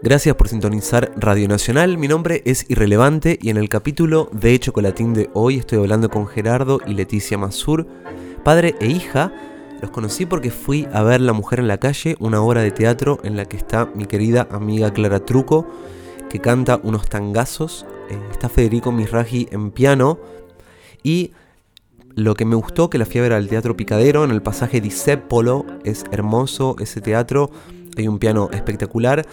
Gracias por sintonizar Radio Nacional, mi nombre es Irrelevante y en el capítulo de Chocolatín de hoy estoy hablando con Gerardo y Leticia Mazur, padre e hija. Los conocí porque fui a ver La Mujer en la Calle, una obra de teatro en la que está mi querida amiga Clara Truco, que canta unos tangazos. Eh, está Federico Misraji en piano y lo que me gustó que la fui a ver Teatro Picadero en el pasaje Disépolo, es hermoso ese teatro, hay un piano espectacular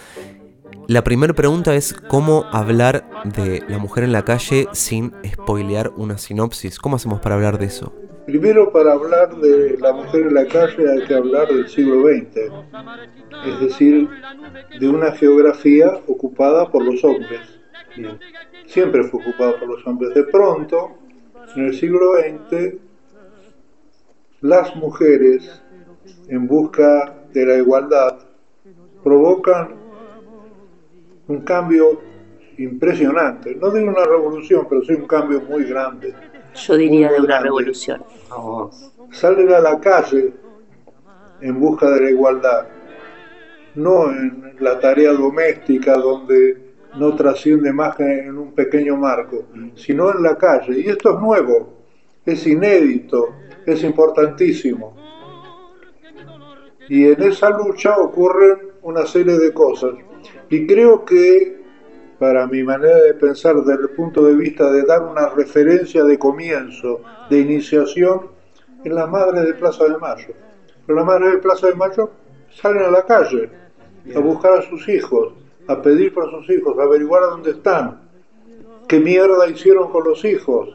la primera pregunta es cómo hablar de la mujer en la calle sin spoilear una sinopsis. ¿Cómo hacemos para hablar de eso? Primero, para hablar de la mujer en la calle hay que hablar del siglo XX, es decir, de una geografía ocupada por los hombres. Siempre fue ocupada por los hombres. De pronto, en el siglo XX, las mujeres, en busca de la igualdad, provocan un cambio impresionante. No digo una revolución, pero sí un cambio muy grande. Yo diría de una revolución. Salen a la calle en busca de la igualdad, no en la tarea doméstica donde no trasciende más que en un pequeño marco, sino en la calle. Y esto es nuevo, es inédito, es importantísimo. Y en esa lucha ocurren una serie de cosas. Y creo que, para mi manera de pensar desde el punto de vista de dar una referencia de comienzo, de iniciación, en la madre de Plaza de Mayo. Pero la madre de Plaza de Mayo salen a la calle a buscar a sus hijos, a pedir por sus hijos, a averiguar a dónde están, qué mierda hicieron con los hijos.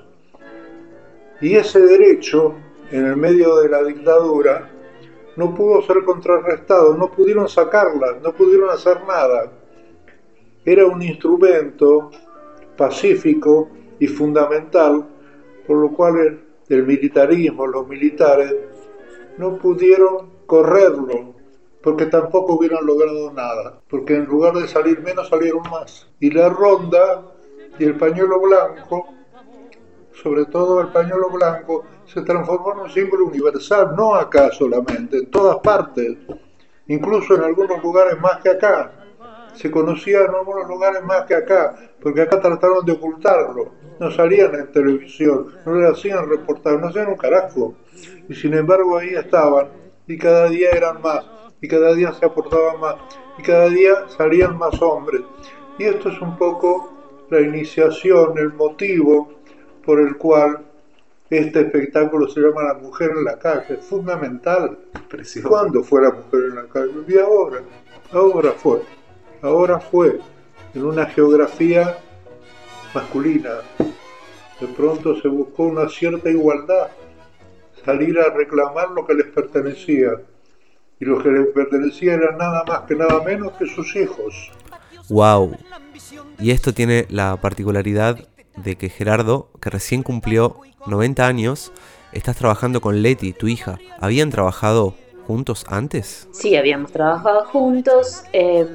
Y ese derecho, en el medio de la dictadura, no pudo ser contrarrestado, no pudieron sacarla, no pudieron hacer nada. Era un instrumento pacífico y fundamental, por lo cual el, militarismo, los militares, no pudieron correrlo, porque tampoco hubieran logrado nada, porque en lugar de salir menos salieron más. Y la ronda y el pañuelo blanco, sobre todo el pañuelo blanco, se transformó en un símbolo universal, no acá solamente, en todas partes, incluso en algunos lugares más que acá. Se conocía en algunos lugares más que acá, porque acá trataron de ocultarlo, no salían en televisión, no le hacían reportar, no hacían un carajo. Y sin embargo ahí estaban, y cada día eran más, y cada día se aportaban más, y cada día salían más hombres. Y esto es un poco la iniciación, el motivo por el cual este espectáculo se llama La Mujer en la Calle, fundamental. Precioso. ¿Cuándo fue La Mujer en la Calle? Y ahora, ahora fue, ahora fue, en una geografía masculina. De pronto se buscó una cierta igualdad, salir a reclamar lo que les pertenecía. Y lo que les pertenecía era nada más que nada menos que sus hijos. ¡Wow! Y esto tiene la particularidad de que Gerardo, que recién cumplió 90 años, estás trabajando con Leti, tu hija. ¿Habían trabajado juntos antes? Sí, habíamos trabajado juntos em,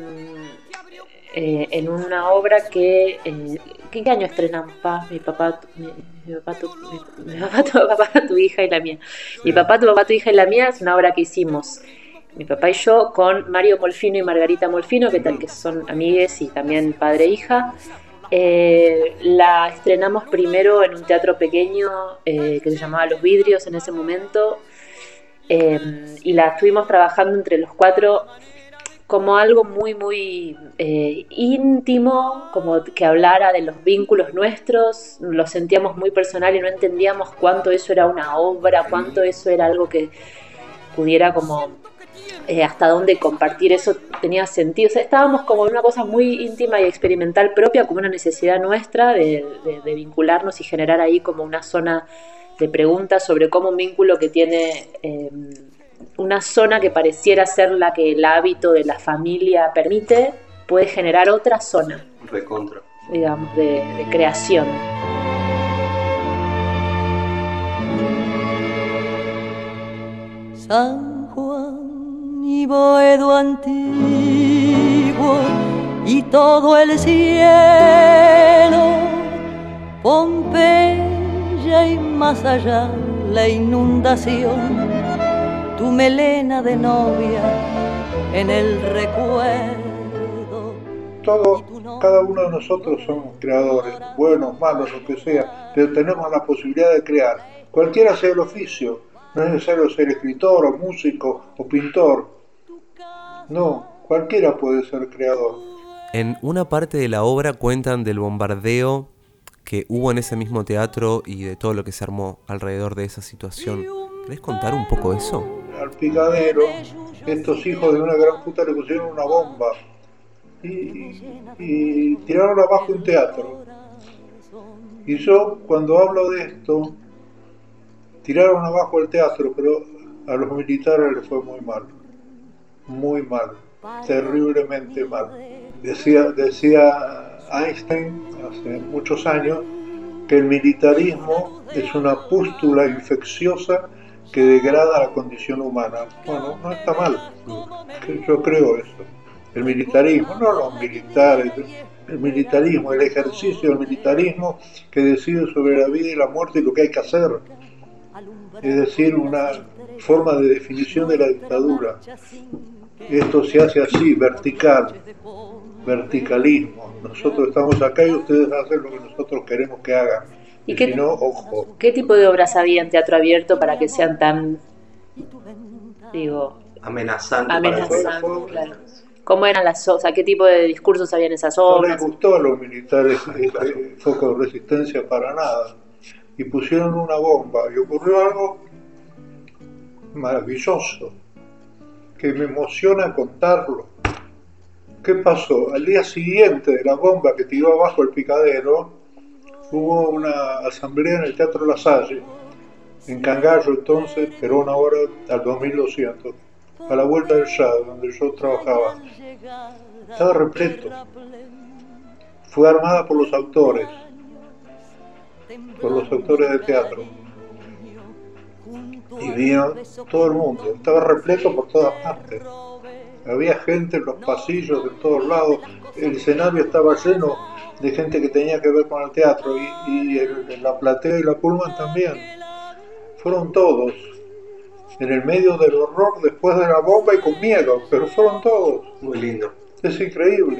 eh, en una obra que... Eh, ¿Qué año estrenamos, pa? Mi papá, mi, papá, tu, mi, papá, tu papá, tu hija y la mía. Mi papá, tu papá, tu hija y la mía es una obra que hicimos mi papá y yo con Mario Molfino y Margarita Molfino, que tal que son amigues y también padre e hija. Eh, la estrenamos primero en un teatro pequeño eh, que se llamaba Los Vidrios en ese momento eh, y la estuvimos trabajando entre los cuatro como algo muy, muy íntimo, como que hablara de los vínculos nuestros, lo sentíamos muy personal y no entendíamos cuánto eso era una obra, cuánto eso era algo que pudiera como eh, hasta dónde compartir. Eso tenía sentido. estábamos como en una cosa muy íntima y experimental propia, como una necesidad nuestra de, vincularnos y generar ahí como una zona de preguntas sobre cómo un vínculo que tiene eh, una zona que pareciera ser la que el hábito de la familia permite, puede generar otra zona. Recontra. Digamos, de, de creación. San Juan y Boedo antiguo y todo el cielo, Pompeya y más allá la inundación, tu melena de novia en el recuerdo. todo, cada uno de nosotros somos creadores, buenos, malos, lo que sea, pero tenemos la posibilidad de crear. Cualquiera sea el oficio, no es necesario ser escritor o músico o pintor. No, cualquiera puede ser creador. En una parte de la obra cuentan del bombardeo que hubo en ese mismo teatro y de todo lo que se armó alrededor de esa situación. ¿Querés contar un poco eso? Al picadero, estos hijos de una gran puta le pusieron una bomba y, y tiraron abajo un teatro. Y yo cuando hablo de esto, tiraron abajo el teatro, pero a los militares les fue muy mal, muy mal, terriblemente mal. Decía, decía Einstein hace muchos años que el militarismo es una pústula infecciosa que degrada la condición humana. Bueno, no está mal, yo creo eso. El militarismo, no los militares, el militarismo, el ejercicio del militarismo que decide sobre la vida y la muerte y lo que hay que hacer. Es decir, una forma de definición de la dictadura. Esto se hace así, vertical, verticalismo. Nosotros estamos acá y ustedes hacen lo que nosotros queremos que hagan. ¿Y qué- si no, ojo. ¿Qué tipo de obras había en teatro abierto para que sean tan, digo, Amenazante. amenazantes? Claro. ¿Cómo eran las obras? ¿Qué tipo de discursos había en esas No les obras? gustó a los militares este foco de resistencia para nada. Y pusieron una bomba y ocurrió algo maravilloso, que me emociona contarlo. ¿Qué pasó? Al día siguiente de la bomba que tiró abajo el picadero, hubo una asamblea en el Teatro La Salle, en Cangallo entonces, pero una hora al 2200, a la vuelta del Shad, donde yo trabajaba. Estaba repleto. Fue armada por los autores, por los autores de teatro. Y vino todo el mundo, estaba repleto por todas partes. Había gente en los pasillos de todos lados, el escenario estaba lleno de gente que tenía que ver con el teatro y, y el- la platea y la Pullman también. Fueron todos, en el medio del horror después de la bomba y con miedo, pero fueron todos. Muy lindo. Es increíble.